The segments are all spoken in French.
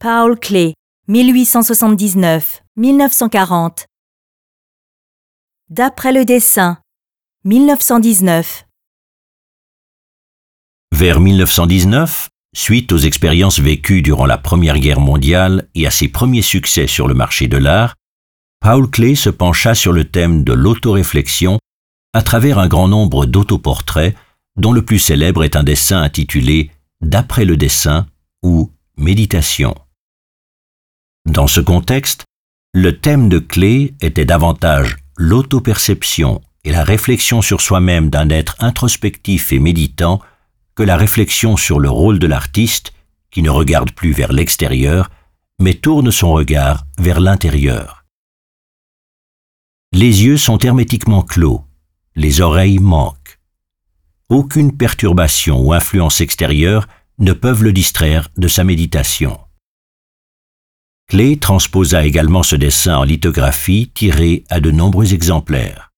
Paul Klee, 1879-1940. D'après le dessin, 1919. Vers 1919, suite aux expériences vécues durant la Première Guerre mondiale et à ses premiers succès sur le marché de l'art, Paul Klee se pencha sur le thème de l'autoréflexion à travers un grand nombre d'autoportraits, dont le plus célèbre est un dessin intitulé D'après le dessin ou Méditation. Dans ce contexte, le thème de clé était davantage l'autoperception et la réflexion sur soi-même d'un être introspectif et méditant que la réflexion sur le rôle de l'artiste qui ne regarde plus vers l'extérieur, mais tourne son regard vers l'intérieur. Les yeux sont hermétiquement clos, les oreilles manquent. Aucune perturbation ou influence extérieure ne peuvent le distraire de sa méditation. Klee transposa également ce dessin en lithographie tiré à de nombreux exemplaires.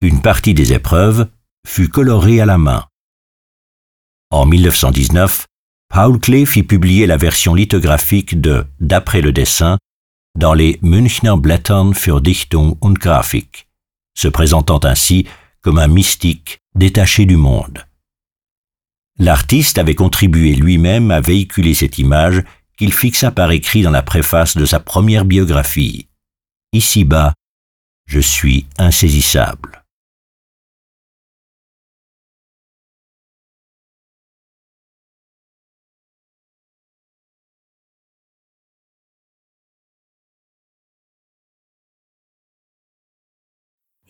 Une partie des épreuves fut colorée à la main. En 1919, Paul Klee fit publier la version lithographique de D'après le dessin dans les Münchner Blättern für Dichtung und Graphik, se présentant ainsi comme un mystique détaché du monde. L'artiste avait contribué lui-même à véhiculer cette image qu'il fixa par écrit dans la préface de sa première biographie. Ici-bas, je suis insaisissable.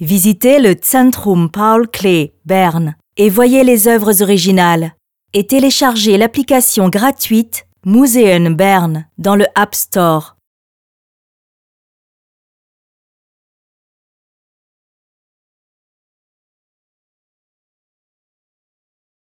Visitez le Zentrum Paul Klee, Berne, et voyez les œuvres originales. Et téléchargez l'application gratuite Museum Bern dans le App Store.